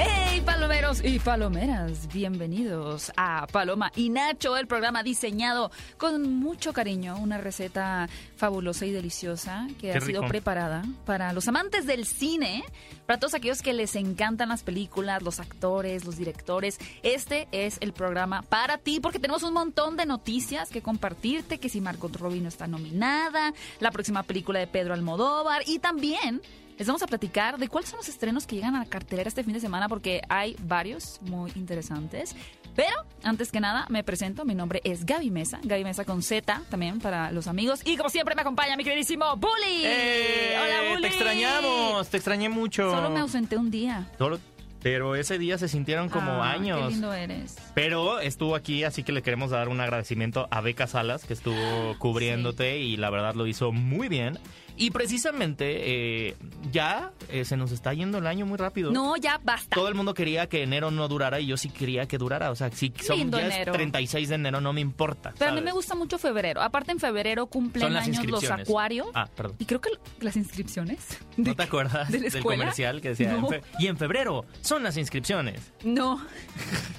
¡Hey, palomeros y palomeras! Bienvenidos a Paloma y Nacho, el programa diseñado con mucho cariño, una receta fabulosa y deliciosa que Qué ha sido rico. preparada para los amantes del cine, para todos aquellos que les encantan las películas, los actores, los directores. Este es el programa para ti porque tenemos un montón de noticias que compartirte, que si Margot Robbie no está nominada, la próxima película de Pedro Almodóvar y también les vamos a platicar de cuáles son los estrenos que llegan a la cartelera este fin de semana porque hay varios muy interesantes. Pero antes que nada me presento, mi nombre es Gaby Mesa, Gaby Mesa con Z también para los amigos y como siempre me acompaña mi queridísimo Bully. ¡Eh! Hola Bully. Te extrañamos, te extrañé mucho. Solo me ausenté un día. Solo- pero ese día se sintieron como Ah, años. Qué lindo eres. Pero estuvo aquí, así que le queremos dar un agradecimiento a Beca Salas, que estuvo cubriéndote y la verdad lo hizo muy bien. Y precisamente eh, ya eh, se nos está yendo el año muy rápido. No, ya basta. Todo el mundo quería que enero no durara y yo sí quería que durara. O sea, si son, lindo ya es enero. 36 de enero, no me importa. Pero a mí me gusta mucho febrero. Aparte en febrero cumplen años los acuarios. Ah, perdón. Y creo que las inscripciones. ¿No te acuerdas de la del comercial que decía? No. en fe- y en febrero son las inscripciones. No.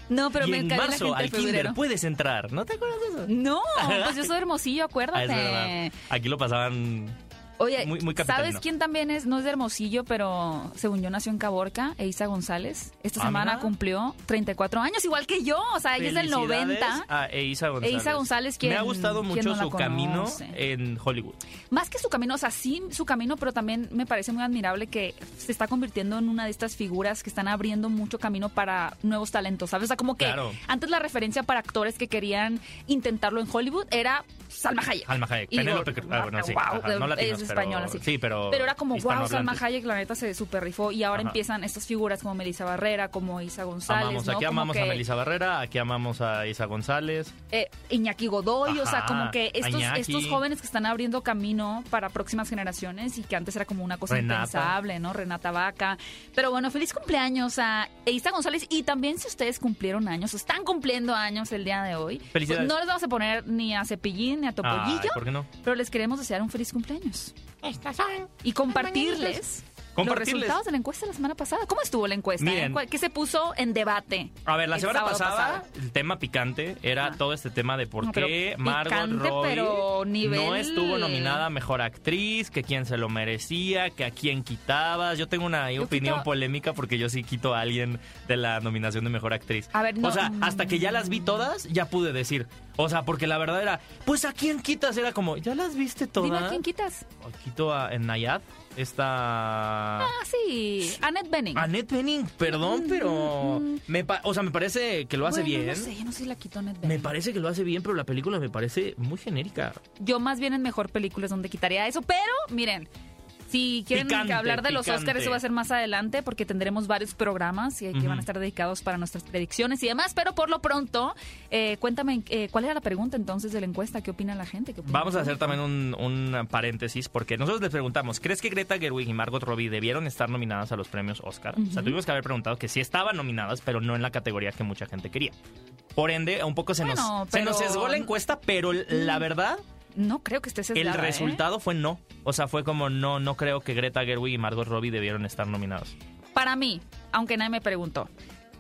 No, pero y me en la marzo gente al kinder febrero. puedes entrar. ¿No te acuerdas de eso? No, pues yo soy hermosillo, Ah, acuérdate. es verdad. Aquí lo pasaban. Oye, Muy- muy ¿sabes quién también es? No es de Hermosillo, pero según yo nació en Caborca, Eisa González. Esta Ah, semana cumplió 34 años, igual que yo. O sea, ella es del Felicidades 90. A Eiza González. Eiza González, quien- Me ha gustado mucho no la su camino en Hollywood. Más que su camino, o sea, sí su camino, pero también me parece muy admirable que se está convirtiendo en una de estas figuras que están abriendo mucho camino para nuevos talentos, ¿sabes? O sea, como que Claro. antes la referencia para actores que querían intentarlo en Hollywood era Salma Hayek. Alma Hayek. Penélope Cruz. Ah, bueno, sí. wow, Ajá, no es pero- española, sí. Sí, pero. Pero era como, wow, Salma. Hayek, la neta, se super rifó. Y ahora Ajá. empiezan estas figuras como Melissa Barrera, como Isa González. Amamos, ¿no? aquí Como amamos a Melissa Barrera, aquí amamos a Isa González. eh, Iñaki Godoy, o sea, como que estos, Iñaki. estos jóvenes que están abriendo camino para próximas generaciones y que antes era como una cosa Renata. impensable, ¿no? Renata Vaca. Pero bueno, feliz cumpleaños a Isa González. Y también si ustedes cumplieron años están cumpliendo años el día de hoy, pues Felicidades. no les vamos a poner ni a Cepillín ni a Ay, Topollillo, ¿Por qué no? pero les queremos desear un feliz cumpleaños. Y compartirles. Los resultados de la encuesta la semana pasada. ¿Cómo estuvo la encuesta? eh? Miren. ¿Cuál- ¿Qué se puso en debate? A ver, la semana pasada, pasado? el tema picante era todo este tema de por No, qué Margot picante, Robbie pero nivel- no estuvo nominada a Mejor Actriz, que quién se lo merecía, que a quién quitabas. Yo tengo una Yo opinión quito- polémica porque yo sí quito a alguien de la nominación de Mejor Actriz. A ver, no, O sea, hasta que ya las vi todas, ya pude decir. O sea, porque la verdad era, pues a quién quitas, era como, ¿ya las viste todas? Dime a quién quitas. Quito a en Nayad, esta... Ah, sí. Annette Bening. Annette Bening, perdón, pero... Me pa- o sea, me parece que lo hace Bueno, bien. No sé, yo no sé si la quitó Annette Me Bening. parece que lo hace bien, pero la película me parece muy genérica. Yo más bien en mejor película es donde quitaría eso. Pero, miren, si quieren Picante, hablar de los picante. Oscars, eso va a ser más adelante porque tendremos varios programas y que Ujú. van a estar dedicados para nuestras predicciones y demás. Pero por lo pronto, eh, cuéntame, eh, ¿cuál era la pregunta entonces de la encuesta? ¿Qué opina la gente? ¿Qué opina Vamos a hacer también un, un paréntesis, porque nosotros les preguntamos, ¿crees que Greta Gerwig y Margot Robbie debieron estar nominadas a los premios Oscar? O sea, tuvimos que haber preguntado que sí estaban nominadas, pero no en la categoría que mucha gente quería. Por ende, un poco se, Bueno, nos, se nos sesgó la encuesta, pero la verdad, No creo que esté el sesgada, ¿eh? resultado fue no. O sea, fue como no, no creo que Greta Gerwig y Margot Robbie debieron estar nominadas. Para mí, aunque nadie me preguntó,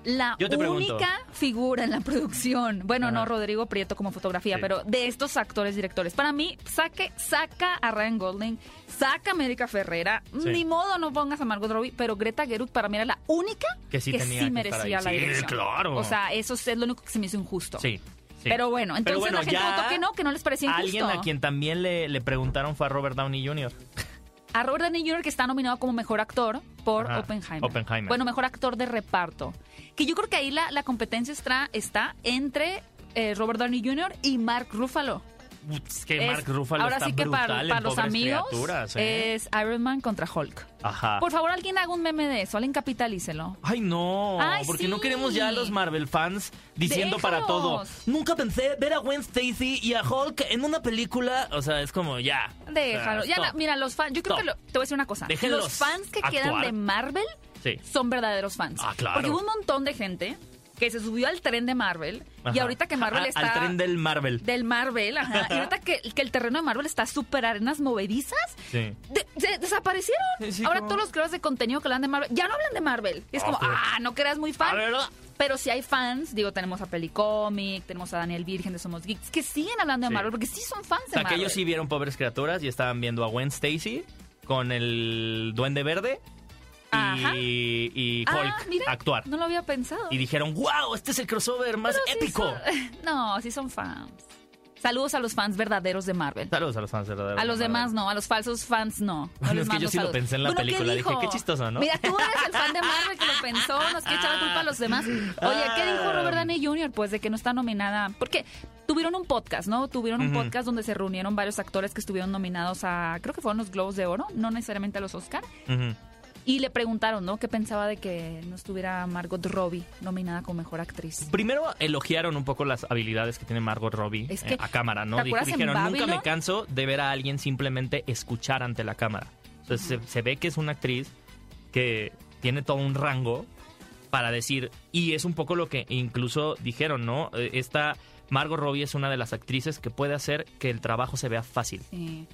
la pregunto. única figura en la producción, bueno, Ajá. no Rodrigo Prieto como fotografía, Sí. pero de estos actores directores, para mí, saque, saca a Ryan Golding, saca a América Ferrera, Sí. ni modo no pongas a Margot Robbie, pero Greta Gerwig para mí era la única Que sí tenía que estar merecía ahí. la dirección. claro. O sea, eso es lo único que se me hizo injusto. Sí. Sí. Pero bueno, entonces Pero bueno, la gente votó que no, que no les parecía injusto. Alguien a quien también le, le preguntaron fue a Robert Downey Jr. A Robert Downey Jr. que está nominado como mejor actor por Ajá, Oppenheimer. Oppenheimer. Bueno, mejor actor de reparto. Que yo creo que ahí la, la competencia está, está entre eh, Robert Downey Jr. y Mark Ruffalo. Es que Es- Mark Ruffalo ahora está sí que para, en los amigos ¿eh? es Iron Man contra Hulk. Ajá. Por favor, alguien haga un meme de eso, alguien capitalícelo. Ay, no, Ay, porque sí. no queremos ya a los Marvel fans diciendo para todo. Nunca pensé ver a Gwen Stacy y a Hulk en una película. O sea, es como ya. Déjalo. O sea, Ya, la- mira, los fans, yo creo Stop. que lo- te voy a decir una cosa. Déjenlos los fans que quedan de Marvel Sí. son verdaderos fans. Ah, claro. Porque hubo un montón de gente que se subió al tren de Marvel y ahorita que Marvel A- está Al tren del Marvel. del Marvel, ajá, y ahorita que, que el terreno de Marvel está súper arenas movedizas, Sí. de- se desaparecieron. Sí, sí, Ahora como- todos los creadores de contenido que hablan de Marvel ya no hablan de Marvel. Y es Ah, como, pero- ah, no que eras muy fan. ver, Pero si hay fans, digo, tenemos a Pelicomic, tenemos a Daniel Virgen de Somos Geeks, que siguen hablando de Sí. Marvel, porque sí son fans O de sea, que Marvel. ellos sí vieron Pobres Criaturas y estaban viendo a Gwen Stacy con el Duende Verde Y, y Ah, Hulk mira, actuar. No lo había pensado. Y dijeron, wow, este es el crossover más Pero sí épico. son- no, sí son fans. Saludos a los fans verdaderos de Marvel. Saludos a los fans verdaderos. A los de demás no, a los falsos fans no. No es que yo sí lo pensé en la Bueno, ¿qué película, dije, qué chistoso, ¿no? Mira, tú eres el fan de Marvel que lo pensó, nos quiere echar la culpa a los demás. Oye, ¿qué dijo Ah. Robert Downey Jr.? Pues de que no está nominada. Porque tuvieron un podcast, ¿no? Tuvieron un podcast donde se reunieron varios actores que estuvieron nominados a, creo que fueron los Globos de Oro, no necesariamente a los Oscar. Ujú. Y le preguntaron, ¿no? ¿Qué pensaba de que no estuviera Margot Robbie nominada como mejor actriz? Primero elogiaron un poco las habilidades que tiene Margot Robbie Es eh, que, a cámara, ¿no? ¿te Di- acuerdas en Dijeron, nunca me canso de ver a alguien simplemente escuchar ante la cámara. Entonces se, se ve que es una actriz que tiene todo un rango para decir, y es un poco lo que incluso dijeron, ¿no? Eh, Esta Margot Robbie es una de las actrices que puede hacer que el trabajo se vea fácil. Sí.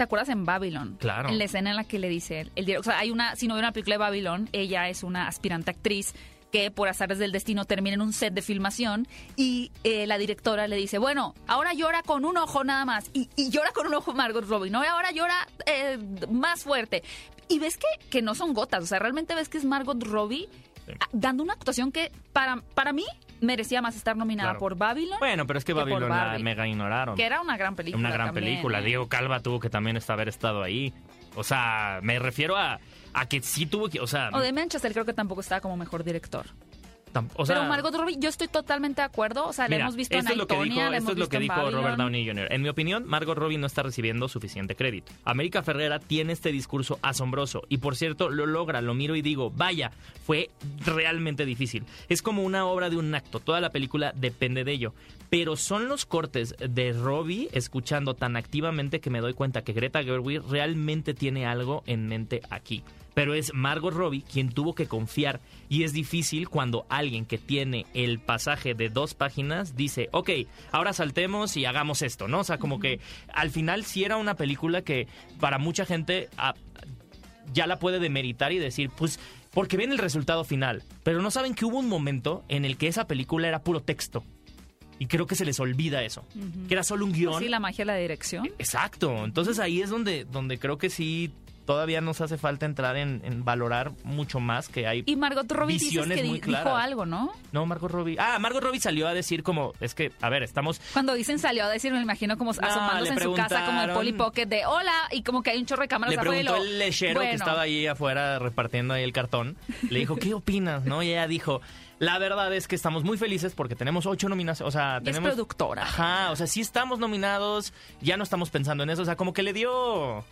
¿Te acuerdas en Babylon? Claro. En la escena en la que le dice el, el director, o sea, hay una, si no vieron la película de Babylon, ella es una aspirante actriz que por azares del destino termina en un set de filmación y eh, la directora le dice, bueno, ahora llora con un ojo nada más y, y llora con un ojo Margot Robbie, ¿no? Y ahora llora eh, más fuerte. Y ves que, que no son gotas, o sea, realmente ves que es Margot Robbie Sí. ah, dando una actuación que para, para mí merecía más estar nominada Claro. por Babylon, Bueno, pero es que Babylon la mega ignoraron. que era una gran película. Una gran también, película. ¿eh? Diego Calva tuvo que también estar- haber estado ahí. O sea, me refiero a, a que sí tuvo que. O sea, O de Manchester creo que tampoco estaba como mejor director. O sea, Pero Margot Robbie, yo estoy totalmente de acuerdo. O sea, la Mira, hemos visto esto en es lo que Aitonia, dijo, la esto es lo que en dijo. Robert Downey Jr. En mi opinión, Margot Robbie no está recibiendo suficiente crédito. América Ferrera tiene este discurso asombroso y por cierto lo logra, lo miro y digo, vaya, fue realmente difícil. Es como una obra de un acto, toda la película depende de ello. Pero son los cortes de Robbie escuchando tan activamente que me doy cuenta que Greta Gerwig realmente tiene algo en mente aquí. Pero es Margot Robbie quien tuvo que confiar y es difícil cuando alguien que tiene el pasaje de dos páginas dice, ok, ahora saltemos y hagamos esto, ¿no? O sea, como que al final sí era una película que para mucha gente ah, ya la puede demeritar y decir, pues, porque ven el resultado final, pero no saben que hubo un momento en el que esa película era puro texto. Y creo que se les olvida eso, que era solo un guion. Pues Sí, la magia de la dirección. Exacto. Entonces ahí es donde, donde creo que sí todavía nos hace falta entrar en, en valorar mucho más que hay. Y Margot Robbie Visiones que muy dijo claras. algo, ¿no? No, Margot Robbie. Ah, Margot Robbie salió a decir como, es que, a ver, estamos. Cuando dicen salió a decir, me imagino como asomándose le en su casa como el. Polly Pocket de hola y como que hay un chorro de cámaras Le preguntó el lechero que estaba ahí afuera repartiendo ahí el cartón. Le dijo, ¿qué opinas? ¿No? Y ella dijo, la verdad es que estamos muy felices porque tenemos ocho nominaciones. O sea, Y es tenemos. productora. Ajá, o sea, sí estamos nominados, ya no estamos pensando en eso. O sea, como que le dio.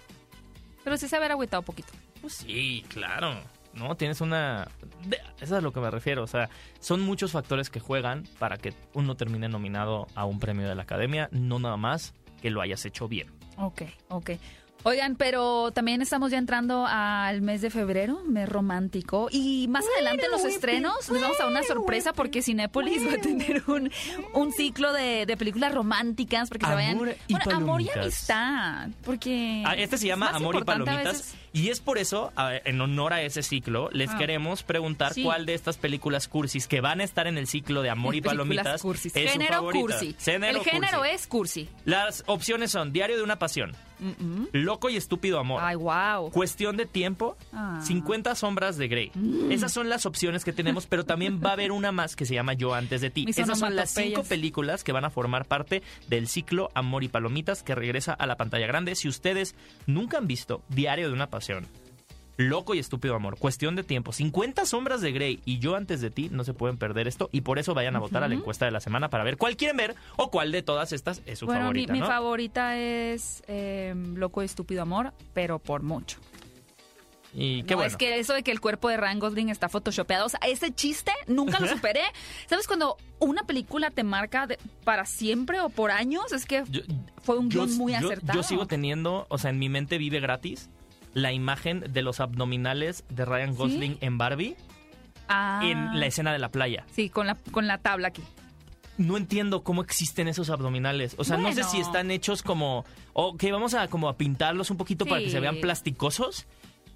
Pero sí se haber agüitado un poquito. Pues sí, claro. No, tienes una... de- Eso es a lo que me refiero. O sea, son muchos factores que juegan para que uno termine nominado a un premio de la academia, no nada más que lo hayas hecho bien. Ok, ok. Oigan, pero también estamos ya entrando al mes de febrero, mes romántico. Y más adelante en los estrenos les vamos a dar una sorpresa porque Cinépolis va a tener un, un ciclo de, de películas románticas porque se vayan. Amor y Bueno, amor y palomitas. amistad. Porque. Ah, este se llama Amor y Palomitas. Y es por eso, en honor a ese ciclo, les Ah. queremos preguntar Sí. cuál de estas películas cursis que van a estar en el ciclo de Amor y Palomitas cursis. es su Género favorita. cursi. Género El género cursi. es cursi. Las opciones son Diario de una Pasión. Loco y Estúpido Amor. Ay, wow. Cuestión de tiempo, Ah. 50 sombras de Grey. Esas son las opciones que tenemos, pero también va a haber una más que se llama Yo antes de ti. Mis Esas son las cinco películas que van a formar parte del ciclo Amor y Palomitas que regresa a la pantalla grande. Si ustedes nunca han visto Diario de una Pasión, Loco y estúpido amor, cuestión de tiempo, 50 sombras de Grey y yo antes de ti no se pueden perder esto y por eso vayan a votar a la encuesta de la semana para ver cuál quieren ver o cuál de todas estas es su bueno, favorita. mi, ¿no? mi favorita es eh, Loco y Estúpido Amor, pero por mucho. y qué no, bueno. es que eso de que el cuerpo de Ryan Gosling está photoshopeado, o sea, ese chiste nunca lo superé. ¿Sabes cuando una película te marca de- para siempre o por años? Es que Yo- fue un guion muy yo- acertado. yo sigo teniendo, o sea, en mi mente vive gratis la imagen de los abdominales de Ryan Gosling en Barbie Ah, en la escena de la playa. Sí, con la, con la tabla aquí. No entiendo cómo existen esos abdominales. O sea, no sé si están hechos como... O que vamos a como a pintarlos un poquito para que se vean plasticosos,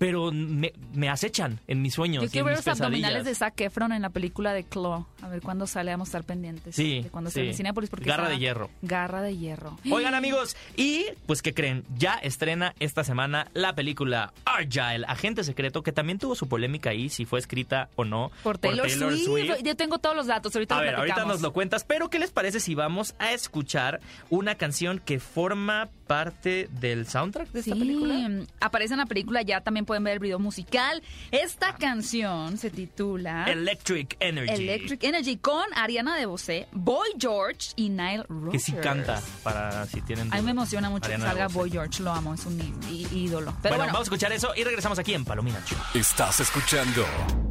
pero me, me acechan en mis sueños Yo quiero ver los abdominales de Zac Efron en la película de Claw. A ver cuándo sale, vamos a estar pendientes. Sí, De cuando sí. sale en Cinépolis, porque Garra de hierro. Garra de hierro. Oigan amigos, y pues ¿qué creen? Ya estrena esta semana la película Argyle, Agente Secreto, que también tuvo su polémica ahí, si fue escrita o no. Por Taylor, Swift. Yo tengo todos los datos, ahorita A lo ver, ahorita nos lo cuentas, pero ¿qué les parece si vamos a escuchar una canción que forma parte del soundtrack de esta sí, película? aparece en la película, ya también pueden ver el video musical. Esta canción se titula Electric Energy. Electric Energy con Ariana DeBose, Boy George y Nile Rodgers. Que sí canta, para si tienen A mí me emociona mucho Ariana que salga. Boy George, lo amo, es un ídolo. Pero bueno, bueno, vamos a escuchar eso y regresamos aquí en Palomina Show. Estás escuchando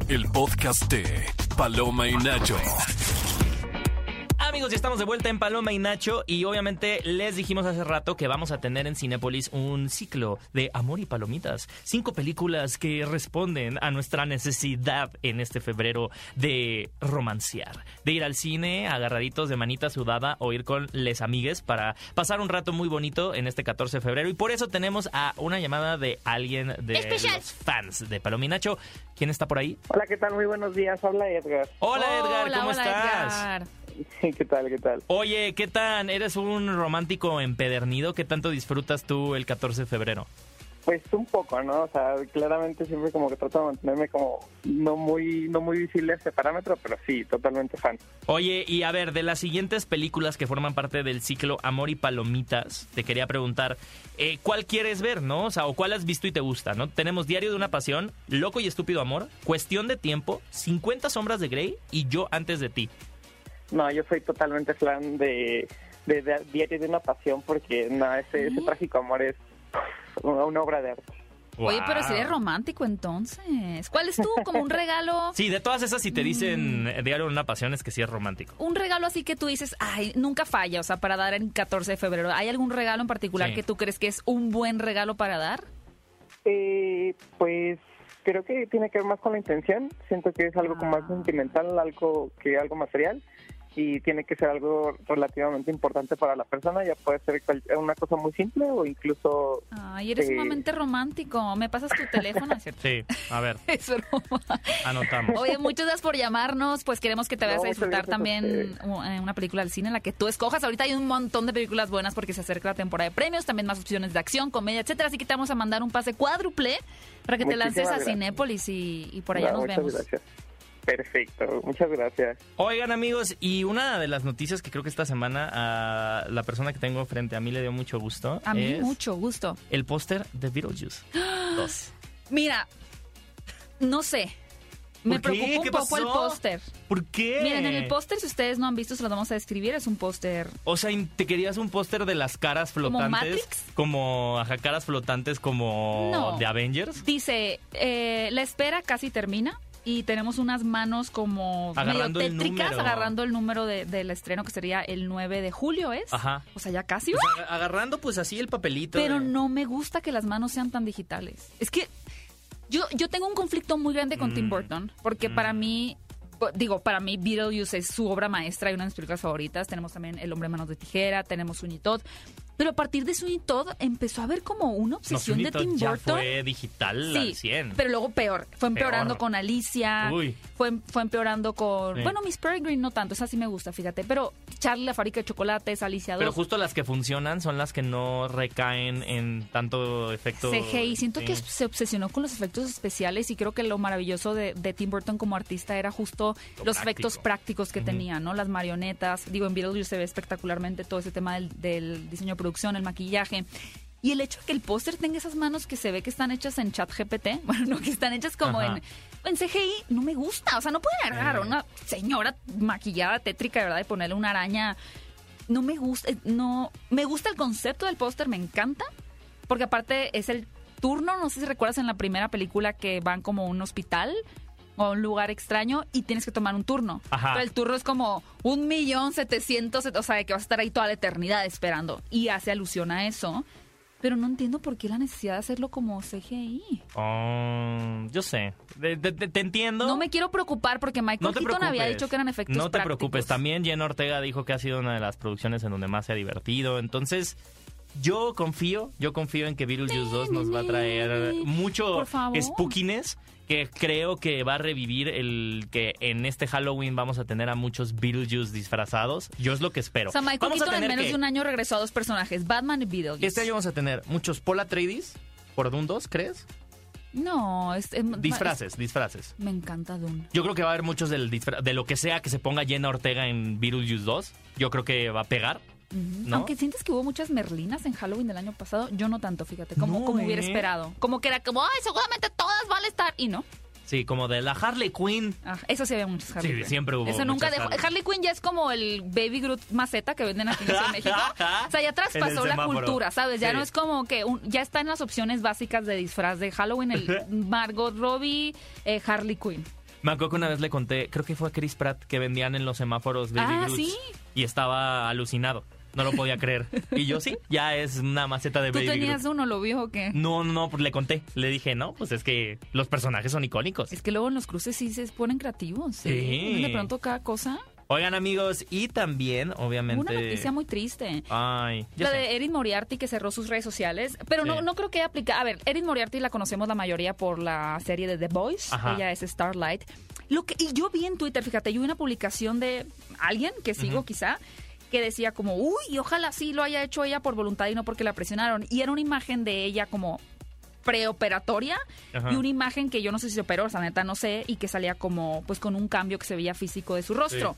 el podcast de Paloma y Nacho. Amigos, ya estamos de vuelta en Paloma y Nacho y obviamente les dijimos hace rato que vamos a tener en Cinépolis un ciclo de amor y palomitas. Cinco películas que responden a nuestra necesidad en este febrero de romancear, de ir al cine agarraditos de manita sudada o ir con les amigues para pasar un rato muy bonito en este 14 de febrero y por eso tenemos a una llamada de alguien de Especial. los fans de Paloma y Nacho. ¿Quién está por ahí? Hola, ¿qué tal? Muy buenos días. Habla Edgar. Hola Edgar, ¿cómo hola, estás? Edgar. ¿Qué tal? ¿Qué tal? Oye, ¿qué tan? ¿Eres un romántico empedernido? ¿Qué tanto disfrutas tú el 14 de febrero? Pues un poco, ¿no? O sea, claramente siempre como que trato de mantenerme como no muy no muy visible ese parámetro, pero sí, totalmente fan. Oye, y a ver, de las siguientes películas que forman parte del ciclo Amor y Palomitas, te quería preguntar, eh, ¿cuál quieres ver, no? O sea, ¿o cuál has visto y te gusta, no? Tenemos Diario de una Pasión, Loco y Estúpido Amor, Cuestión de Tiempo, 50 Sombras de Grey y Yo Antes de Ti. No, yo soy totalmente fan de, de, de Diario de una Pasión porque no, ese, ese trágico amor es una, una obra de arte. Oye, pero si eres romántico entonces. ¿Cuál es tú? Como un regalo. Sí, de todas esas, si te dicen Mm. eh, Diario de una Pasión, es que sí es romántico. Un regalo así que tú dices, ay, nunca falla, o sea, para dar el 14 de febrero. ¿Hay algún regalo en particular Sí. que tú crees que es un buen regalo para dar? Eh, pues creo que tiene que ver más con la intención. Siento que es algo como más Ah. sentimental, algo que algo material. Y tiene que ser algo relativamente importante para la persona. Ya puede ser cual- una cosa muy simple o incluso Ay, eres Sí. sumamente romántico. ¿Me pasas tu teléfono? ¿Es cierto? Sí, a ver, Es broma. anotamos. Oye, muchas gracias por llamarnos. Pues queremos que te vayas No, a disfrutar a también u- eh, una película al cine en la que tú escojas. Ahorita hay un montón de películas buenas porque se acerca la temporada de premios, también más opciones de acción, comedia, etcétera. Así que te vamos a mandar un pase cuádruple para que te lances a gracias. Cinépolis y, y por allá No, nos muchas vemos. gracias. Perfecto, muchas gracias. Oigan amigos, y una de las noticias que creo que esta semana a la persona que tengo frente a mí le dio mucho gusto A mí mucho gusto. el póster de Beetlejuice 2. Mira, no sé. Me preocupa un ¿Qué poco el póster. ¿Por qué? Miren, en el póster, si ustedes no han visto, se los vamos a describir. Es un póster O sea, ¿te querías un póster de las caras ¿Como flotantes? Matrix? Como, ajá, caras flotantes como No. de Avengers. Dice, eh, la espera casi termina y tenemos unas manos como Agarrando medio tétricas agarrando el número de- del estreno que sería el 9 de julio, ¿es? Ajá. O sea, ya casi. Pues aga- agarrando pues así el papelito. Pero de- no me gusta que las manos sean tan digitales. Es que yo, yo tengo un conflicto muy grande con Mm. Tim Burton, porque Mm. para mí, po- digo, para mí Beetlejuice es su obra maestra y una de mis películas favoritas. Tenemos también El hombre manos de tijera, tenemos Todd. Pero a partir de Sweeney Todd empezó a haber como una No, obsesión de Tim ya Burton. fue digital Sí, al 100. pero luego peor. Fue empeorando Peor. con Alicia. Uy. Fue, fue empeorando con... Sí. Bueno, Miss Peregrine no tanto, esa sí me gusta, fíjate. Pero Charlie, la fábrica de chocolates, Alicia 2. Pero justo las que funcionan son las que no recaen en tanto efecto. CGI. Siento sí. que se obsesionó con los efectos especiales y creo que lo maravilloso de, de Tim Burton como artista era justo Lo los práctico. efectos prácticos que tenía, ¿no? Las marionetas. Digo, en Beetlejuice se ve espectacularmente todo ese tema del, del diseño de producción, el maquillaje. Y el hecho de que el póster tenga esas manos que se ve que están hechas en chat GPT, bueno, no, que están hechas como Ajá. en, en CGI, no me gusta. O sea, no pueden agarrar a Eh. una señora maquillada tétrica, de verdad, y ponerle una araña. No me gusta, eh, no. Me gusta el concepto del póster, me encanta. Porque aparte es el turno, no sé si recuerdas en la primera película que van como a un hospital o a un lugar extraño y tienes que tomar un turno. Ajá. Pero el turno es como un millón setecientos, o sea, que vas a estar ahí toda la eternidad esperando. Y hace alusión a eso. Pero no entiendo por qué la necesidad de hacerlo como CGI. Oh, yo sé. De- de- de- te entiendo. No me quiero preocupar porque Michael No te Keaton había dicho que eran efectos No te prácticos. preocupes. También Jen Ortega dijo que ha sido una de las producciones en donde más se ha divertido. Entonces, yo confío, yo confío en que Beetlejuice 2 nos va a traer mucho spookiness. Que creo que va a revivir el que en este Halloween vamos a tener a muchos Beetlejuice disfrazados. Yo es lo que espero. O sea, Michael vamos a Keaton en tener menos que- de un año regresó a dos personajes, Batman y Beetlejuice. Este año vamos a tener muchos Paul Atreides por Dune 2, ¿crees? No, es... es- Disfraces, disfraces. me encanta Dune. Yo creo que va a haber muchos del disfra- de lo que sea que se ponga Jenna Ortega en Beetlejuice 2. Yo creo que va a pegar. Aunque sientes que hubo muchas merlinas en Halloween del año pasado, yo no tanto, fíjate, como, No, como hubiera esperado. Como que era como, ay, seguramente todas van a estar. Y no. Sí, como de la Harley Quinn. Ah, eso sí había muchos Harley Sí, Quinn. siempre hubo Eso nunca muchas dejó. Harley. Harley. Quinn ya es como el Baby Groot maceta que venden aquí en México. O sea, ya traspasó la cultura, ¿sabes? Ya Sí. no es como que un- ya está en las opciones básicas de disfraz de Halloween el Margot Robbie, eh, Harley Quinn. Me acuerdo que una vez le conté, creo que fue a Chris Pratt, que vendían en los semáforos Baby Ah, Groots, ¿sí? Y estaba alucinado. No lo podía creer. Y yo sí, ya es una maceta de ¿Tú Baby tenías Groot. uno, lo vio o qué? No, no, no, pues le conté. Le dije, no, pues es que los personajes son icónicos. Es que luego en los cruces sí se ponen creativos. Sí. ¿eh? De pronto cada cosa. Oigan, amigos, y también, obviamente. Una noticia muy triste. Ay, La sé. de Erin Moriarty que cerró sus redes sociales, pero no, Sí. no creo que aplica. A ver, Erin Moriarty la conocemos la mayoría por la serie de The Boys. Ajá. Ella es Starlight. Lo que, y yo vi en Twitter, fíjate, yo vi una publicación de alguien que sigo quizá, que decía como, uy, ojalá sí lo haya hecho ella por voluntad y no porque la presionaron. Y era una imagen de ella como preoperatoria Ajá. y una imagen que yo no sé si se operó, o sea, neta no sé, y que salía como pues con un cambio que se veía físico de su rostro.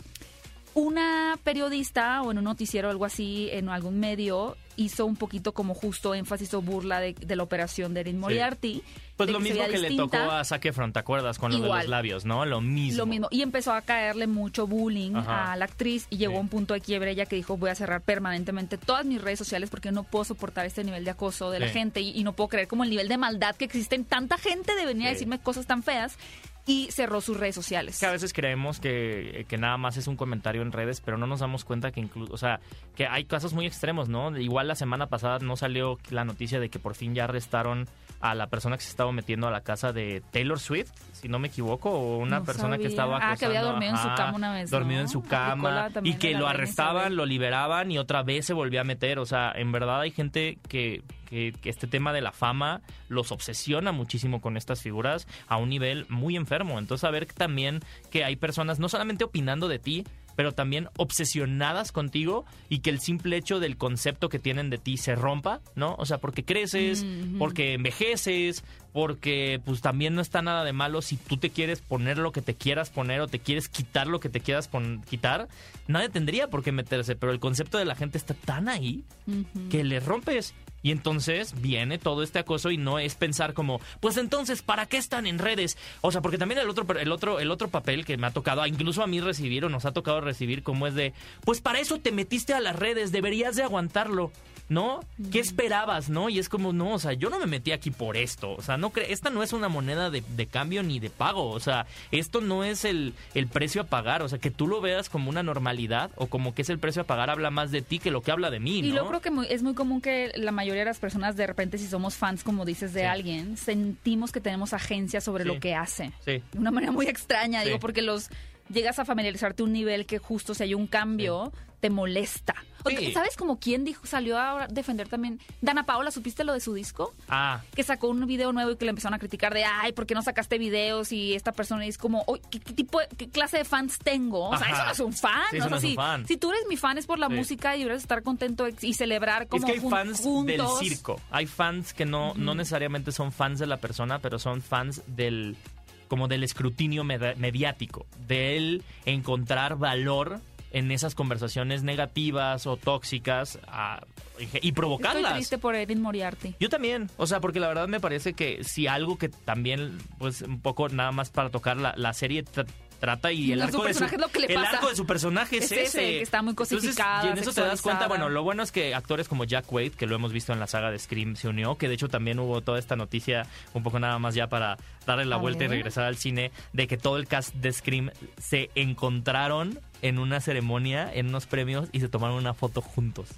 Una periodista o en un noticiero o algo así, en algún medio, hizo un poquito como justo énfasis o burla de, de la operación de Erin Moriarty. Pues lo mismo que le tocó a Zac Efron, ¿te acuerdas? Con lo de Igual. los labios, ¿no? Lo mismo. Lo mismo. Y empezó a caerle mucho bullying Ajá. a la actriz y llegó Sí. a un punto de quiebre ella que dijo voy a cerrar permanentemente todas mis redes sociales porque no puedo soportar este nivel de acoso de la gente y, y no puedo creer como el nivel de maldad que existe en tanta gente de venir a decirme cosas tan feas y cerró sus redes sociales. que a veces creemos que, que nada más es un comentario en redes, pero no nos damos cuenta que incluso, o sea, que hay casos muy extremos, ¿no? Igual la semana pasada no salió la noticia de que por fin ya arrestaron a la persona que se estaba metiendo a la casa de Taylor Swift, si no me equivoco, o una No persona que estaba Ah, que había acosando, dormido en su cama una vez, Dormido en su cama y que lo arrestaban, lo liberaban y otra vez se volvía a meter, o sea, en verdad hay gente que, que, que este tema de la fama los obsesiona muchísimo con estas figuras a un nivel muy enfermo. Entonces, saber también que hay personas no solamente opinando de ti, pero también obsesionadas contigo y que el simple hecho del concepto que tienen de ti se rompa, ¿no? O sea, porque creces, Mm, porque envejeces, porque pues también no está nada de malo si tú te quieres poner lo que te quieras poner o te quieres quitar lo que te quieras quitar, nadie tendría por qué meterse, pero el concepto de la gente está tan ahí que le rompes. Y entonces viene todo este acoso y no es pensar como, pues entonces, ¿para qué están en redes? O sea, porque también el otro, el otro, el otro papel que me ha tocado, incluso a mí recibir o nos ha tocado recibir, como es de, pues para eso te metiste a las redes, deberías de aguantarlo. ¿No? ¿Qué esperabas, no? Y es como, no, o sea, yo no me metí aquí por esto. O sea, no cre- esta no es una moneda de, de cambio ni de pago. O sea, esto no es el, el precio a pagar. O sea, que tú lo veas como una normalidad o como que es el precio a pagar habla más de ti que lo que habla de mí, ¿no? Y yo creo que muy- es muy común que la mayoría de las personas, de repente, si somos fans, como dices, de Sí. alguien, sentimos que tenemos agencia sobre Sí. lo que hace. Sí. De una manera muy extraña, digo, porque los llegas a familiarizarte a un nivel que justo si hay un cambio, te molesta. Sí. ¿Sabes como quién dijo, salió a defender también? Dana Paola, ¿supiste lo de su disco? Ah, que sacó un video nuevo y que le empezaron a criticar de, ay, ¿por qué no sacaste videos? Y esta persona es como, "Oy, ¿qué, qué tipo, de- qué clase de fans tengo? O sea, Ajá. eso no es un fan. Sí, o sea, no es un si, fan. si tú eres mi fan es por la Sí. música y deberías estar contento y celebrar como es que hay fans juntos. del circo. Hay fans que no, no necesariamente son fans de la persona, pero son fans del como del escrutinio medi- mediático, de él encontrar valor en esas conversaciones negativas o tóxicas a- y Estoy provocarlas. triste por Erin Moriarty. Yo también, o sea, porque la verdad me parece que si algo que también, pues un poco nada más para tocar la, la serie trata y el No, arco de su personaje es lo que le el pasa. arco de su personaje es, Es ese, ese que está muy Entonces, cosificada, y en eso te das cuenta, bueno, lo bueno es que actores como Jack Wade, que lo hemos visto en la saga de Scream, se unió, que de hecho también hubo toda esta noticia un poco nada más ya para darle la A vuelta y regresar al cine de que todo el cast de Scream se encontraron en una ceremonia, en unos premios y se tomaron una foto juntos.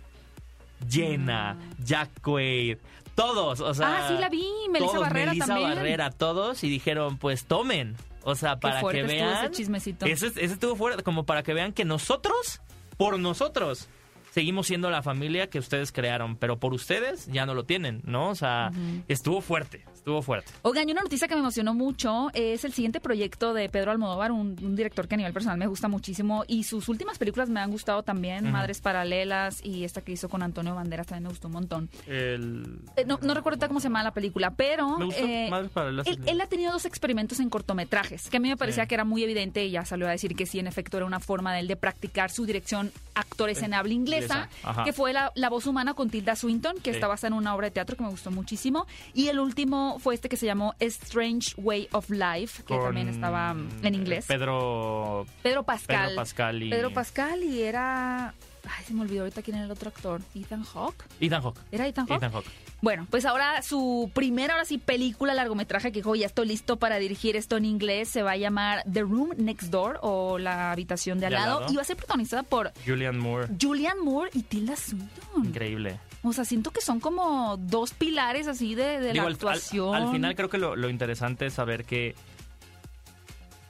Jenna, Jack Quaid, todos, o sea. Ah, sí la vi, Melissa todos, Barrera Melissa también. Barrera, todos y dijeron, pues tomen, o sea, para que vean ese chismecito. ese, ese estuvo fuerte, como para que vean que nosotros, por nosotros, seguimos siendo la familia que ustedes crearon, pero por ustedes ya no lo tienen, ¿no? O sea, estuvo fuerte, estuvo fuerte. Oigan, y una noticia que me emocionó mucho es el siguiente proyecto de Pedro Almodóvar, un, un director que a nivel personal me gusta muchísimo y sus últimas películas me han gustado también. Madres Paralelas y esta que hizo con Antonio Banderas también me gustó un montón. El... Eh, no, no recuerdo cómo se llama la película, pero Me gustó eh, Madres Paralelas. él, él ha tenido dos experimentos en cortometrajes, que a mí me parecía Sí. que era muy evidente y ya salió a decir que sí, en efecto, era una forma de él de practicar su dirección actores en habla ajá. que fue la, La voz humana con Tilda Swinton, que Sí. está basada en una obra de teatro que me gustó muchísimo. Y el último fue este que se llamó Strange Way of Life, que Con, también estaba en inglés. Pedro, Pedro Pascal. Pedro Pascal y... Pedro Pascal y era... Ay, se me olvidó ahorita quién era el otro actor. Ethan Hawke. Ethan Hawke. ¿Era Ethan Hawke? Ethan Hawke. Bueno, pues ahora su primera, ahora sí, película largometraje que dijo, ya estoy listo para dirigir esto en inglés, se va a llamar The Room Next Door o La Habitación de al De al lado, y va a ser protagonizada por Julian Moore. Julianne Moore y Tilda Swinton. Increíble. O sea, siento que son como dos pilares así de, de Digo, la al- actuación. Al, al final creo que lo, lo interesante es saber que,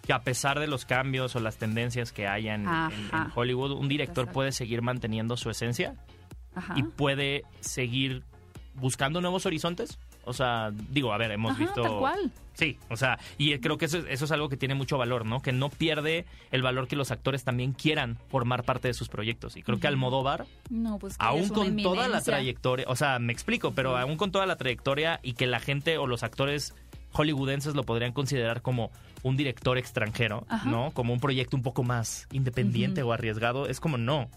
que a pesar de los cambios o las tendencias que haya en, en- en Ajá. Hollywood, un director puede seguir manteniendo su esencia Ajá. y puede seguir buscando nuevos horizontes. O sea, digo, a ver, hemos Ajá, visto... tal cual. Sí, o sea, y creo que eso, es- eso es algo que tiene mucho valor, ¿no? Que no pierde el valor que los actores también quieran formar parte de sus proyectos. Y creo que. Almodóvar No, pues que aún con toda la trayectoria, o sea, me explico, pero aún con toda la trayectoria y que la gente o los actores hollywoodenses lo podrían considerar como un director extranjero, Ajá. ¿no? Como un proyecto un poco más independiente o arriesgado, es como no.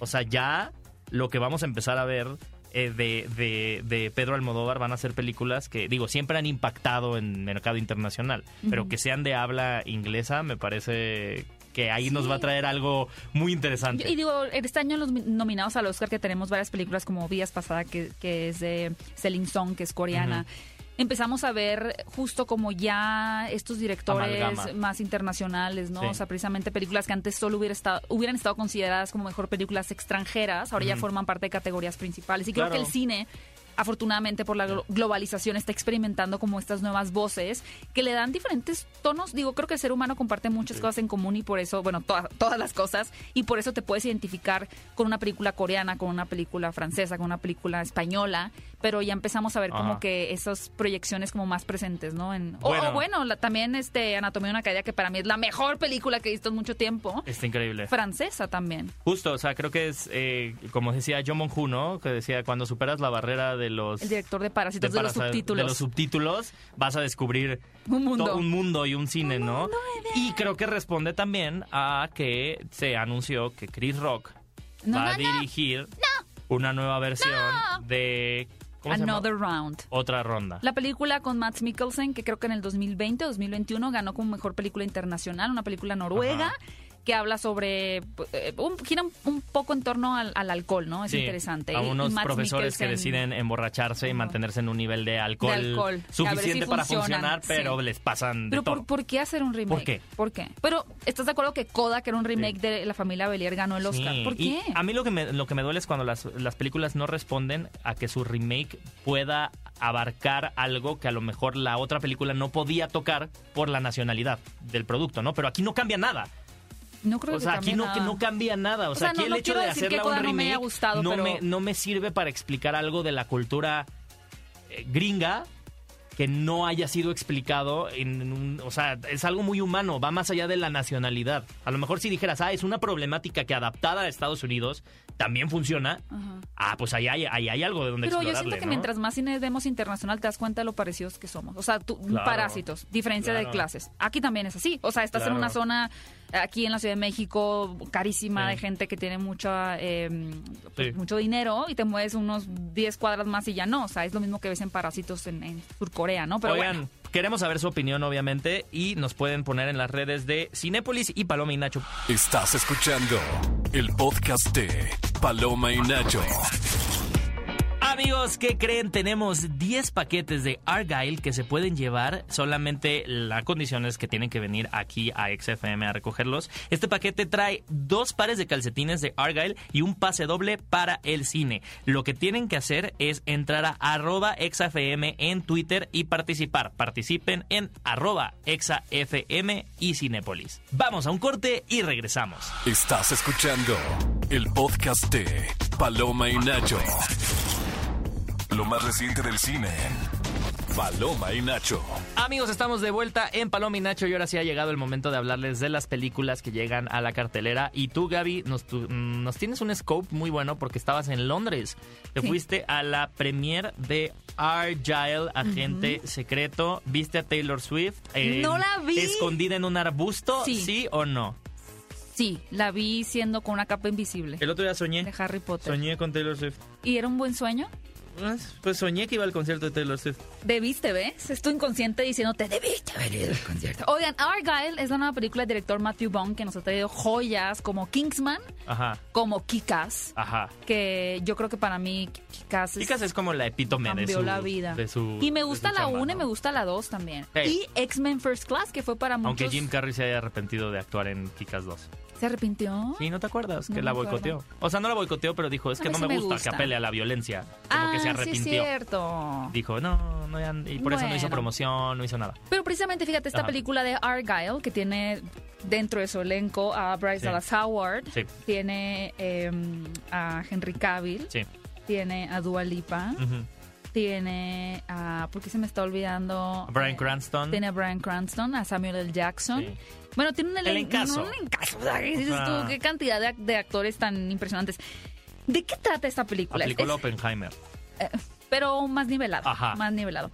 O sea, ya lo que vamos a empezar a ver eh, de, de, de Pedro Almodóvar van a ser películas que, digo, siempre han impactado en mercado internacional, pero que sean de habla inglesa, me parece que ahí nos va a traer algo muy interesante. Y digo, este año los mi- nominados al Oscar que tenemos varias películas como Vías Pasada, que, que es de Celine Song, que es coreana. Empezamos a ver justo como ya estos directores Amalgama. más internacionales, ¿no? Sí. O sea, precisamente películas que antes solo hubiera estado, hubieran estado consideradas como mejor películas extranjeras, ahora ya forman parte de categorías principales. Y creo que el cine afortunadamente por la glo- globalización está experimentando como estas nuevas voces que le dan diferentes tonos. Digo, creo que el ser humano comparte muchas cosas en común y por eso, bueno, todas todas las cosas, y por eso te puedes identificar con una película coreana, con una película francesa, con una película española, pero ya empezamos a ver como Ajá. que esas proyecciones como más presentes, ¿no? En, o- o Bueno. bueno, la- también este Anatomía de una caída que para mí es la mejor película que he visto en mucho tiempo. Está increíble. Francesa también. Justo, o sea, creo que es, eh, como decía John Monju, ¿no? Que decía, cuando superas la barrera de los... El director de Parásitos de, los subtítulos. de los subtítulos, vas a descubrir Un mundo. un mundo y un cine, ¿no? Y creo que responde también a que se anunció que Chris Rock No, va a no. dirigir una nueva versión de... Another Round. Otra ronda. La película con Matt Mikkelsen, que creo que en el 2020 o 2021 ganó como mejor película internacional, una película noruega. Ajá. Que habla sobre. eh, un, gira un, un poco en torno al, al alcohol, ¿no? Es Sí, interesante. A Y- y unos profesores que deciden emborracharse y mantenerse en un nivel de alcohol, De alcohol. Si suficiente para funcionar, pero sí. les pasan de Pero todo. por, ¿por qué hacer un remake? ¿Por qué? ¿Por qué? Pero, ¿estás de acuerdo que Koda, que era un remake de La familia Belier, ganó el Oscar? ¿Por y qué? a mí lo que me, lo que me duele es cuando las, las películas no responden a que su remake pueda abarcar algo que a lo mejor la otra película no podía tocar por la nacionalidad del producto, ¿no? Pero aquí no cambia nada. No creo O que sea, aquí cambie no, nada. que no cambia nada. O, O sea, aquí no- el no hecho de que hacerla un no me remake gustado, no, pero- me, no me sirve para explicar algo de la cultura eh, gringa que no haya sido explicado en un, o sea, es algo muy humano, va más allá de la nacionalidad. A lo mejor si dijeras, ah, es una problemática que adaptada a Estados Unidos también funciona, Ajá. ah, pues ahí hay, ahí hay algo de donde Pero yo siento que ¿no? mientras más cine vemos internacional, te das cuenta de lo parecidos que somos. O sea, tú, Claro. parásitos, diferencia de clases. Aquí también es así. O sea, estás en una zona aquí en la Ciudad de México, carísima, Sí. de gente que tiene mucha, eh, pues, Sí. mucho dinero y te mueves unos 10 cuadras más y ya no. O sea, es lo mismo que ves en Parásitos en, en Surcorea, ¿no? Pero Oigan, bueno, queremos saber su opinión, obviamente, y nos pueden poner en las redes de Cinépolis y Paloma y Nacho. Estás escuchando el podcast de Paloma y Nacho. Amigos, ¿qué creen? Tenemos 10 paquetes de Argyle que se pueden llevar. Solamente la condición es que tienen que venir aquí a XFM a recogerlos. Este paquete trae dos pares de calcetines de Argyle y un pase doble para el cine. Lo que tienen que hacer es entrar a arroba XFM en Twitter y participar. Participen en arroba XFM y Cinépolis. Vamos a un corte y regresamos. Estás escuchando el podcast de Paloma y Nacho. Lo más reciente del cine. Paloma y Nacho. Amigos, estamos de vuelta en Paloma y Nacho y ahora sí ha llegado el momento de hablarles de las películas que llegan a la cartelera. Y tú, Gaby, nos, mm, nos tienes un scope muy bueno porque estabas en Londres. Te Sí. fuiste a la premiere de Argyle, Agente Secreto. ¿Viste a Taylor Swift? eh, No la vi. ¿Escondida en un arbusto? Sí. ¿Sí o no? sí, la vi siendo con una capa invisible El otro día soñé. de Harry Potter. Soñé con Taylor Swift. ¿Y era un buen sueño? Pues, Pues soñé que iba al concierto de Taylor Swift. Debiste, ¿ves? Es tu inconsciente diciéndote, debiste haber ido al concierto. Oigan, Argyle es la nueva película del director Matthew Vaughn que nos ha traído joyas como Kingsman, Ajá, como Kikas, ajá. que yo creo que para mí Kikas es... Chicas, es como la epítome de su, la vida. de su- y me gusta la chamba, 1 y me gusta la 2 también. Y X-Men First Class, que fue para muchos... Aunque Jim Carrey se haya arrepentido de actuar en Kikas 2. ¿Se arrepintió? Sí, ¿no te acuerdas? No que la acuerdo. boicoteó. O sea, no la boicoteó, pero dijo, es A que no me me gusta, gusta. que apele a la violencia. Como ah, que se sí es arrepintió. cierto. Dijo, no, no, ya- y por eso no hizo Bueno. promoción, no hizo nada. Pero precisamente, fíjate, esta Ajá. película de Argyle, que tiene dentro de su elenco a Bryce Sí. Dallas Howard, Sí. tiene eh, a Henry Cavill, Sí. tiene a Dua Lipa, Ujú. tiene a... ¿Por qué se me está olvidando? Brian Eh, Cranston. Tiene a Brian Cranston, a Samuel L. Jackson. Bueno, tiene un Elencazo. Un elencazo. O sea, ¿qué dices tú? Qué cantidad de, de actores tan impresionantes. ¿De qué trata esta película? Aplicó Es- la Oppenheimer. pero más nivelado. Ajá. Más nivelado.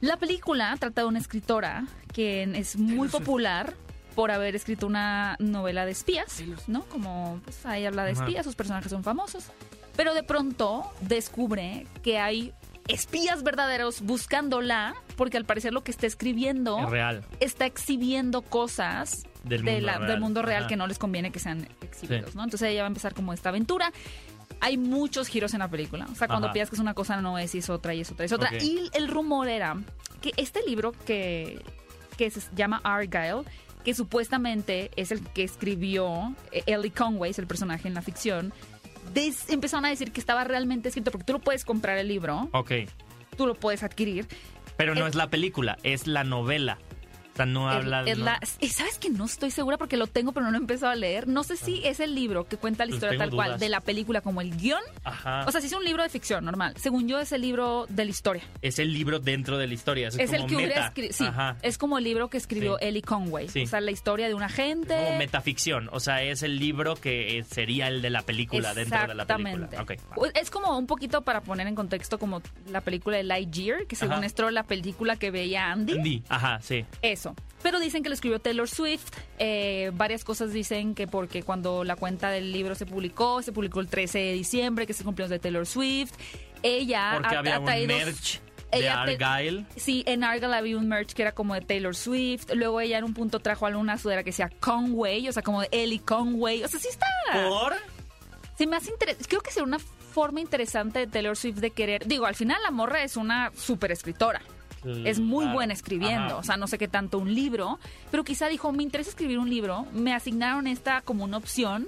La película trata de una escritora que es muy popular por haber escrito una novela de espías, ¿no? Como pues, ahí habla de espías, sus personajes son famosos. Pero de pronto descubre que hay espías verdaderos buscándola porque al parecer lo que está escribiendo Es real. está exhibiendo cosas Del de mundo la- real. del mundo real Ajá. que no les conviene que sean exhibidos, Sí. ¿no? Entonces ella va a empezar como esta aventura. Hay muchos giros en la película. O sea, cuando Ajá. piensas que es una cosa, no es y es otra y es otra y es otra. Y el rumor era que este libro que, que se llama Argyle, que supuestamente es el que escribió eh, Ellie Conway, es el personaje en la ficción, des- empezaron a decir que estaba realmente escrito, porque tú lo puedes comprar el libro, Ok. tú lo puedes adquirir, Pero no Es- es la película, es la novela. O sea, no Es- habla es no- y sabes que no estoy segura porque lo tengo pero no lo he empezado a leer. No sé si es el libro que cuenta la Pues historia tal cual de la película como el guion. Ajá. O sea, si es un libro de ficción normal. Según yo es el libro de la historia. es el libro dentro de la historia. Es, Es, el que hubiera. Sí, Ajá. es como el libro que escribió Sí. Ellie Conway. Sí. O sea, la historia de un agente. Como metaficción, o sea, es el libro que eh, sería el de la película dentro de la película. Exactamente. Ok, va. Pues, Es como un poquito para poner en contexto como la película de Lightyear, que según esto la película que veía Andy. Andy, ajá, sí. Eso. Pero dicen que lo escribió Taylor Swift. Eh, varias cosas dicen que porque cuando la cuenta del libro se publicó, se publicó el 13 de diciembre, que es el cumpleaños de Taylor Swift. Ella Porque ha, había ha un traído- merch de ella te- Argyle. Sí, en Argyle había un merch que era como de Taylor Swift. Luego ella en un punto trajo alguna sudadera que decía Conway, o sea, como de Ellie Conway. O sea, sí está. ¿Por? Se me hace interesante. Creo que sería una forma interesante de Taylor Swift de querer. Digo, al final la morra es una súper escritora. Es muy Claro. buena escribiendo, Ajá. o sea, no sé qué tanto un libro, pero quizá dijo, me interesa escribir un libro, me asignaron esta como una opción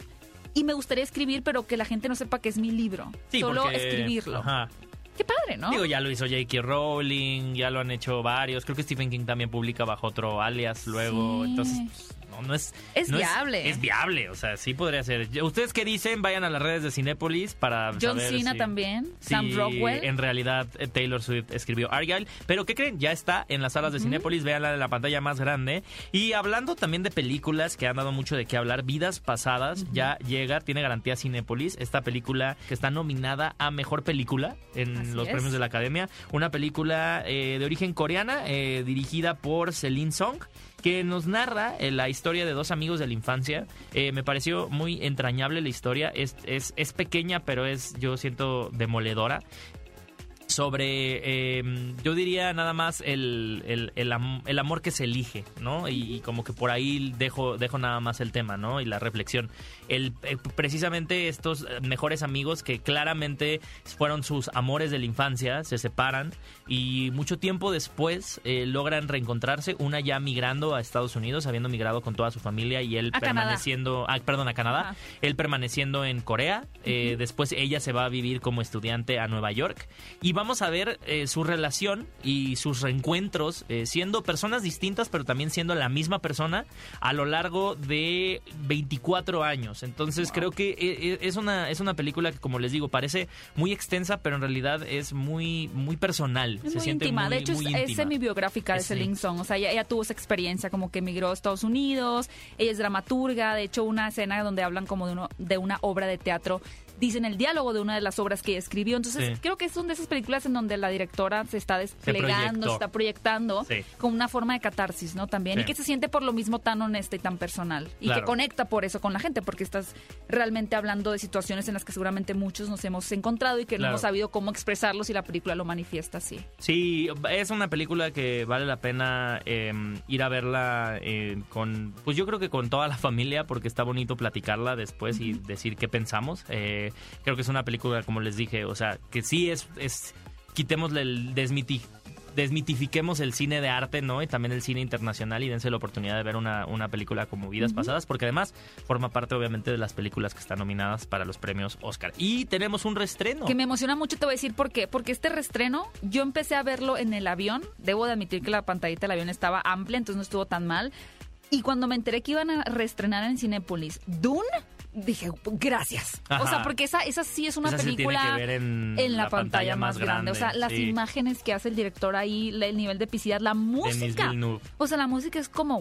y me gustaría escribir, pero que la gente no sepa que es mi libro, Sí, solo porque- escribirlo. Ajá. Qué padre, ¿no? Digo, ya lo hizo J.K. Rowling, ya lo han hecho varios. Creo que Stephen King también publica bajo otro alias luego. Sí. Entonces, pues, no, no es. Es no viable. Es, viable, o sea, sí podría ser. ¿Ustedes qué dicen? Vayan a las redes de Cinépolis para. John saber Cena si- también, si Sam Rockwell. En realidad, eh, Taylor Swift escribió Argyle. Pero ¿qué creen? Ya está en las salas de Cinépolis. Véanla en la pantalla más grande. Y hablando también de películas que han dado mucho de qué hablar, Vidas Pasadas ya llega, tiene garantía Cinépolis. Esta película que está nominada a mejor película en Así los es. premios de la Academia. Una película eh, de origen coreana, eh, dirigida por Celine Song. Que nos narra eh, la historia de dos amigos de la infancia. Eh, me pareció muy entrañable la historia. Es, es, es pequeña, pero es, yo siento, demoledora sobre, eh, yo diría nada más el, el, el, am- el amor que se elige, ¿no? Y, y como que por ahí dejo, dejo nada más el tema, ¿no? Y la reflexión. El, eh, precisamente estos mejores amigos que claramente fueron sus amores de la infancia, se separan y mucho tiempo después eh, logran reencontrarse, una ya migrando a Estados Unidos, habiendo migrado con toda su familia y él A permaneciendo, ah, perdón, a Canadá, él permaneciendo en Corea, eh, después ella se va a vivir como estudiante a Nueva York y vamos a ver eh, su relación y sus reencuentros eh, siendo personas distintas pero también siendo la misma persona a lo largo de 24 años. Entonces creo que eh, eh, es una, es una película que como les digo parece muy extensa pero en realidad es muy, muy personal. Es se muy siente íntima. muy, de hecho, muy es, es semi-biográfica de Sí. Celine Song. O sea, ella, ella tuvo esa experiencia como que emigró a Estados Unidos. Ella es dramaturga. De hecho, una escena donde hablan como de, uno, de una obra de teatro. Dicen el diálogo de una de las obras que escribió. Entonces, Sí. creo que son de esas películas en donde la directora se está desplegando, se, está proyectando Sí. como una forma de catarsis, ¿no? También. Y que se siente por lo mismo tan honesta y tan personal. Y Claro. que conecta por eso con la gente, porque estás realmente hablando de situaciones en las que seguramente muchos nos hemos encontrado y que no hemos sabido cómo expresarlos y la película lo manifiesta así. Sí, es una película que vale la pena eh, ir a verla eh, con, pues yo creo que con toda la familia, porque está bonito platicarla después y decir qué pensamos. Eh, creo que es una película, como les dije, o sea, que sí es, es quitémosle el desmiti desmitifiquemos el cine de arte, ¿no? Y también el cine internacional y dense la oportunidad de ver una, una película como Vidas Pasadas, porque además forma parte obviamente de las películas que están nominadas para los premios Oscar. Y tenemos un reestreno. Que me emociona mucho, te voy a decir por qué. Porque este restreno, yo empecé a verlo en el avión. Debo de admitir que la pantallita del avión estaba amplia, entonces no estuvo tan mal. Y cuando me enteré que iban a reestrenar en Cinépolis Dune, dije, gracias. O sea, porque esa, esa sí es una Esa se tiene película que ver en, la, pantalla, más grande. O sea, las sí. imágenes que hace el director ahí, el nivel de epicidad, la música. O sea, la música es como,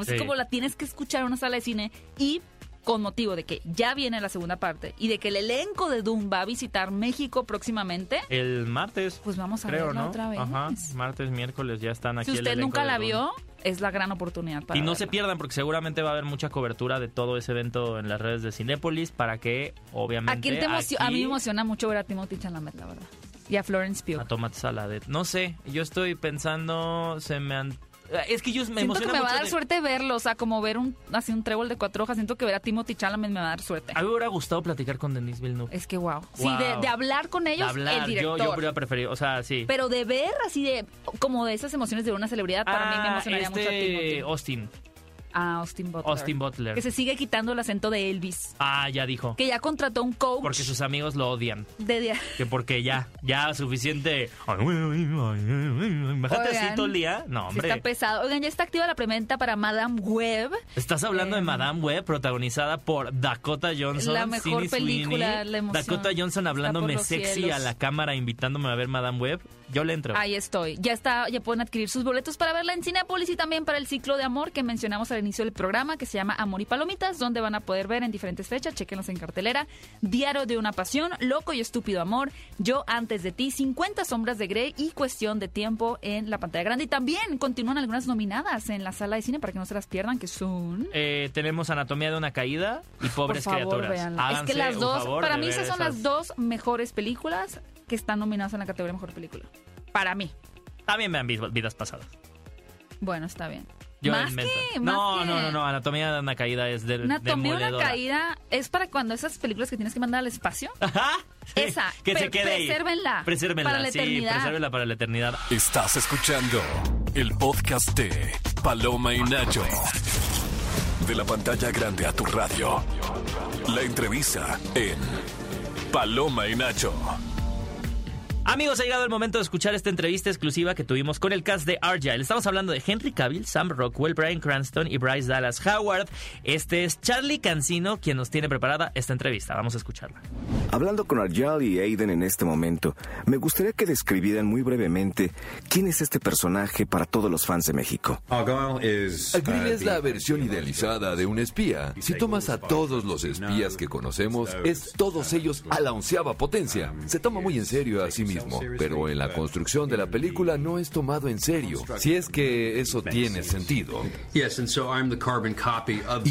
es Sí. como la tienes que escuchar en una sala de cine y con motivo de que ya viene la segunda parte y de que el elenco de Doom va a visitar México próximamente, El martes. pues vamos a creo, verla ¿no? otra vez. Ajá, martes, miércoles ya están aquí. si usted nunca la vio, es la gran oportunidad para Y no se verla. pierdan porque seguramente va a haber mucha cobertura de todo ese evento en las redes de Cinépolis para que, obviamente, ¿A quién te emociona? A mí aquí- me emociona mucho ver a Timothy Chalamet, la verdad. Y a Florence Pugh. A Tomate Saladet. No sé, yo estoy pensando, se me han... Es que yo me Siento emociona que me va a dar de- suerte verlo, o sea, como ver un así un trébol de cuatro hojas. Siento que ver a Timothy Chalamet me va a dar suerte. A mí me hubiera gustado platicar con Denis Villeneuve. Es que wow. Sí, Wow. de, de hablar con De ellos, hablar, el director. yo, yo hubiera preferido, o sea, sí. Pero de ver así de como de esas emociones de una celebridad, para mí me Ah, emocionaría mucho a este Timothy. Austin, A Austin Butler. Austin Butler. Que se sigue quitando el acento de Elvis. Ah, ya dijo. Que ya contrató un coach Porque sus amigos lo odian. de Que porque ya, ya suficiente. Imagínate así todo el día. No, Sí hombre. está pesado. Oigan, ya está activa la preventa para Madame Web. Estás hablando de Eh, Madame Web, protagonizada por Dakota Johnson. La mejor Sydney película, Sweeney. la emoción Dakota Johnson hablándome sexy cielos. a la cámara, invitándome a ver Madame Web. Yo le entro. Ahí estoy. Ya está, ya pueden adquirir sus boletos para verla en Cinepolis y también para el ciclo de amor que mencionamos al inicio del programa, que se llama Amor y Palomitas, donde van a poder ver en diferentes fechas, chequenlos en cartelera, Diario de una Pasión, Loco y Estúpido Amor, Yo antes de ti, 50 sombras de Grey y Cuestión de Tiempo en la pantalla grande. Y también continúan algunas nominadas en la sala de cine para que no se las pierdan, que son... Eh, tenemos Anatomía de una caída y Pobres Por favor, Criaturas. Es que las dos, para mí esas son las dos mejores películas que están nominadas en la categoría Mejor Película. Para mí. También vean vid- vidas pasadas. Bueno, está bien. Yo más invento. que, más no, que- no, no, no. Anatomía de una caída es de, Anatomía de una caída es para cuando esas películas que tienes que mandar al espacio. Ajá. Sí, Esa, Que se quede ahí. presérvenla Presérvenla. para la sí, eternidad. presérvenla para la eternidad. Estás escuchando el podcast de Paloma y Nacho. De la pantalla grande a tu radio. La entrevista en Paloma y Nacho. Amigos, ha llegado el momento de escuchar esta entrevista exclusiva que tuvimos con el cast de Argyle. Estamos hablando de Henry Cavill, Sam Rockwell, Brian Cranston y Bryce Dallas Howard. Este es Charlie Cancino quien nos tiene preparada esta entrevista. Vamos a escucharla. Hablando con Arjal y Aiden en este momento, me gustaría que describieran muy brevemente quién es este personaje para todos los fans de México. Argyle es la versión idealizada de un espía. Si tomas a todos los espías que conocemos, es todos ellos a la onceava potencia. Se toma muy en serio a sí mismo. Mismo, pero en la construcción de la película no es tomado en serio, si es que eso tiene sentido. Y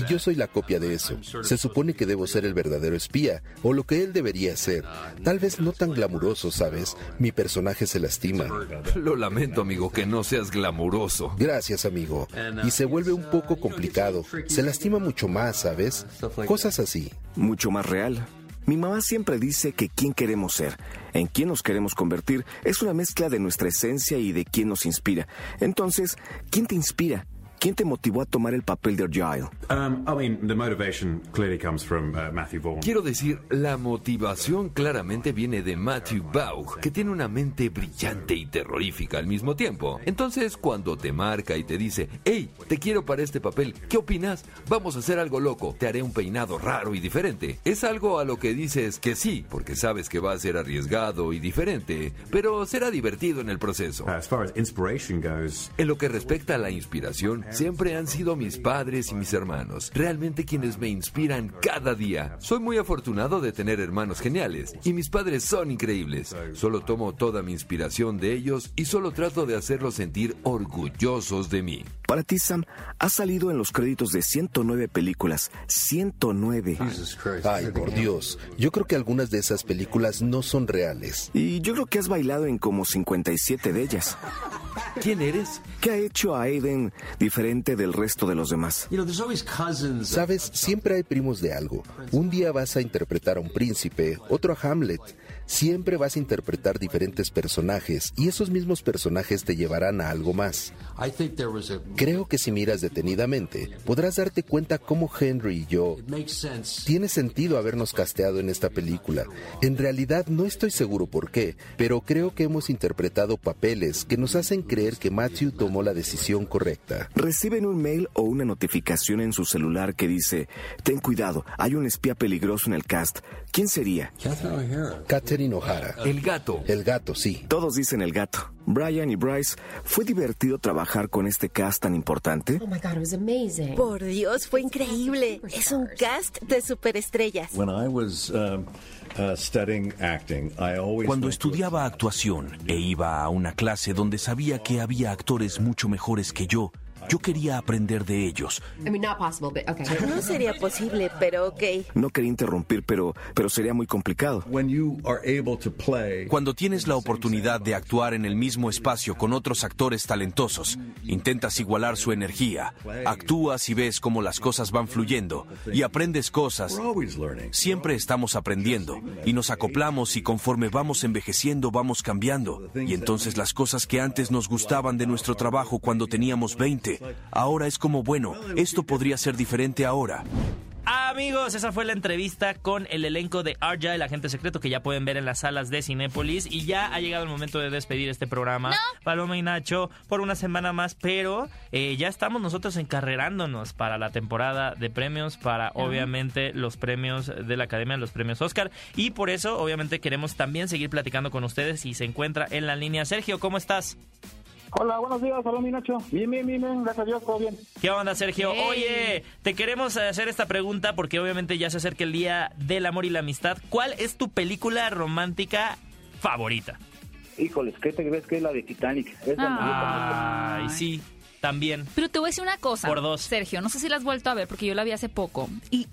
yo soy la copia de eso. Se supone que debo ser el verdadero espía, o lo que él debería ser. Tal vez no tan glamuroso, ¿sabes? Mi personaje se lastima. Lo lamento, amigo, que no seas glamuroso. Gracias, amigo. Y se vuelve un poco complicado. Se lastima mucho más, ¿sabes? Cosas así. Mucho más real. Mi mamá siempre dice que quién queremos ser, en quién nos queremos convertir, es una mezcla de nuestra esencia y de quién nos inspira. Entonces, ¿quién te inspira? ¿Quién te motivó a tomar el papel de Argyle? Um, uh, Quiero decir, la motivación claramente viene de Matthew Vaughn, que tiene una mente brillante y terrorífica al mismo tiempo. Entonces, cuando te marca y te dice, hey, te quiero para este papel, ¿qué opinas? Vamos a hacer algo loco, te haré un peinado raro y diferente. Es algo a lo que dices que sí, porque sabes que va a ser arriesgado y diferente, pero será divertido en el proceso. En lo que respecta a la inspiración, Siempre han sido mis padres y mis hermanos, realmente quienes me inspiran cada día. Soy muy afortunado de tener hermanos geniales y mis padres son increíbles. Solo tomo toda mi inspiración de ellos y solo trato de hacerlos sentir orgullosos de mí. Para ti, Sam, has salido en los créditos de 109 películas. 109. Ay, por Dios. Yo creo que algunas de esas películas no son reales. Y yo creo que has bailado en como 57 de ellas. ¿Quién eres? ¿Qué ha hecho a Aiden diferente del resto de los demás? Sabes, siempre hay primos de algo. Un día vas a interpretar a un príncipe, otro a Hamlet. Siempre vas a interpretar diferentes personajes y esos mismos personajes te llevarán a algo más. Creo que si miras detenidamente, podrás darte cuenta cómo Henry y yo... Tiene sentido habernos casteado en esta película. En realidad no estoy seguro por qué, pero creo que hemos interpretado papeles que nos hacen creer que Matthew tomó la decisión correcta. Reciben un mail o una notificación en su celular que dice, ten cuidado, hay un espía peligroso en el cast. ¿Quién sería? Catherine O'Hara. El gato. El gato, sí. Todos dicen el gato. Brian y Bryce, ¿fue divertido trabajar con este cast tan importante? Oh Por Dios, fue increíble. Es un cast de superestrellas. Um, uh, Cuando estudiaba actuación e iba a una clase donde sabía que había actores mucho mejores que yo, yo quería aprender de ellos. No sería posible, pero ok. No quería interrumpir, pero, pero sería muy complicado. Cuando tienes la oportunidad de actuar en el mismo espacio con otros actores talentosos, intentas igualar su energía, actúas y ves cómo las cosas van fluyendo y aprendes cosas. Siempre estamos aprendiendo y nos acoplamos y conforme vamos envejeciendo vamos cambiando. Y entonces las cosas que antes nos gustaban de nuestro trabajo cuando teníamos 20, Ahora es como, bueno, esto podría ser diferente ahora. Amigos, esa fue la entrevista con el elenco de Arja, el agente secreto que ya pueden ver en las salas de Cinépolis. Y ya ha llegado el momento de despedir este programa. Paloma y Nacho, por una semana más, pero eh, ya estamos nosotros encarrerándonos para la temporada de premios, para obviamente los premios de la Academia, los premios Oscar. Y por eso, obviamente, queremos también seguir platicando con ustedes y se encuentra en la línea. Sergio, ¿cómo estás? Hola, buenos días, hola mi Nacho. Bien, bien, bien, gracias a Dios, todo bien. ¿Qué onda, Sergio? Oye, te queremos hacer esta pregunta porque obviamente ya se acerca el Día del Amor y la Amistad. ¿Cuál es tu película romántica favorita? Híjoles, ¿qué te crees que es la de Titanic? Es Ay, sí, también. Pero te voy a decir una cosa, Por dos. Sergio, no sé si la has vuelto a ver porque yo la vi hace poco. Y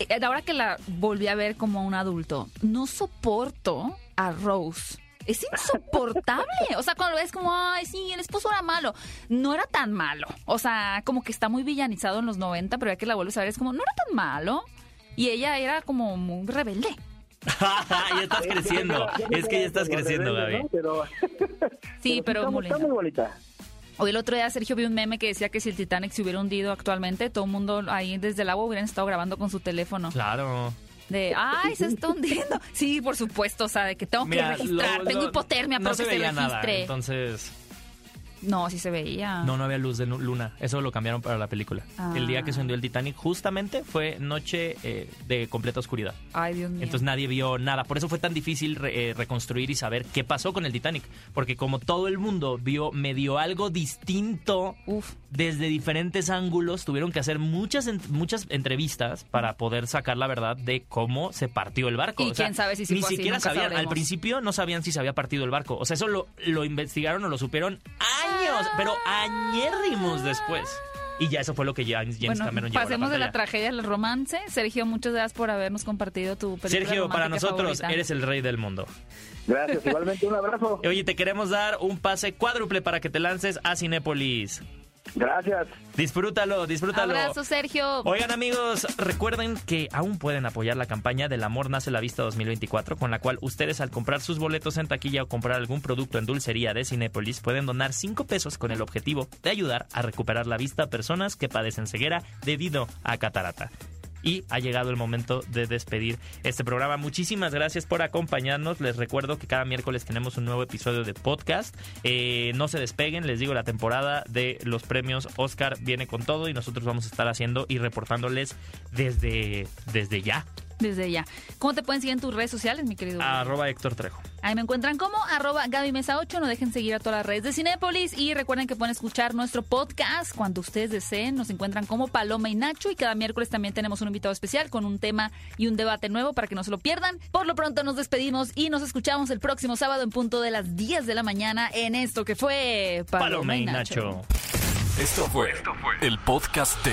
eh, ahora que la volví a ver como un adulto, no soporto a Rose es insoportable. O sea, cuando lo ves como, ay, sí, el esposo era malo. No era tan malo. O sea, como que está muy villanizado en los 90, pero ya que la vuelves a ver es como, no era tan malo. Y ella era como muy rebelde. ya estás creciendo. es que ya estás creciendo, Gaby. sí, pero muy, muy bonita. Hoy el otro día Sergio vio un meme que decía que si el Titanic se hubiera hundido actualmente, todo el mundo ahí desde el agua hubieran estado grabando con su teléfono. Claro. De, ay, se está hundiendo. Sí, por supuesto, o sea, de que tengo que registrar, tengo hipotermia, no pero se que veía se registre. Nada, entonces... No, sí se veía. No, no había luz de luna. Eso lo cambiaron para la película. El día que se hundió el Titanic justamente fue noche eh, de completa oscuridad. Ay, Dios mío. Entonces nadie vio nada. Por eso fue tan difícil eh, reconstruir y saber qué pasó con el Titanic. Porque como todo el mundo vio medio algo distinto desde diferentes ángulos, tuvieron que hacer muchas, muchas entrevistas para poder sacar la verdad de cómo se partió el barco. Y quién sabe si Ni siquiera sabían, al principio no sabían si se había partido el barco. O sea, eso lo, lo investigaron o lo supieron años, pero añérrimos después. Y ya eso fue lo que James, James bueno, Cameron Pasemos de la tragedia al romance. Sergio, muchas gracias por habernos compartido tu película Sergio, para nosotros eres el rey del mundo. Gracias, igualmente un abrazo. Oye, te queremos dar un pase cuádruple para que te lances a Cinépolis. Gracias. Disfrútalo, disfrútalo. Abrazo, Sergio. Oigan, amigos, recuerden que aún pueden apoyar la campaña del Amor Nace la Vista 2024, con la cual ustedes al comprar sus boletos en taquilla o comprar algún producto en dulcería de Cinépolis pueden donar 5 pesos con el objetivo de ayudar a recuperar la vista a personas que padecen ceguera debido a catarata y ha llegado el momento de despedir este programa. Muchísimas gracias por acompañarnos. Les recuerdo que cada miércoles tenemos un nuevo episodio de podcast. Eh, no se despeguen, les digo, la temporada de los premios Oscar viene con todo y nosotros vamos a estar haciendo y reportándoles desde, desde ya desde ya. ¿Cómo te pueden seguir en tus redes sociales, mi querido? Arroba Héctor Trejo. Ahí me encuentran como arroba Gaby Mesa 8. No dejen seguir a todas las redes de Cinépolis. Y recuerden que pueden escuchar nuestro podcast cuando ustedes deseen. Nos encuentran como Paloma y Nacho. Y cada miércoles también tenemos un invitado especial con un tema y un debate nuevo para que no se lo pierdan. Por lo pronto nos despedimos y nos escuchamos el próximo sábado en punto de las 10 de la mañana en esto que fue Paloma, y Nacho. Esto fue, el podcast de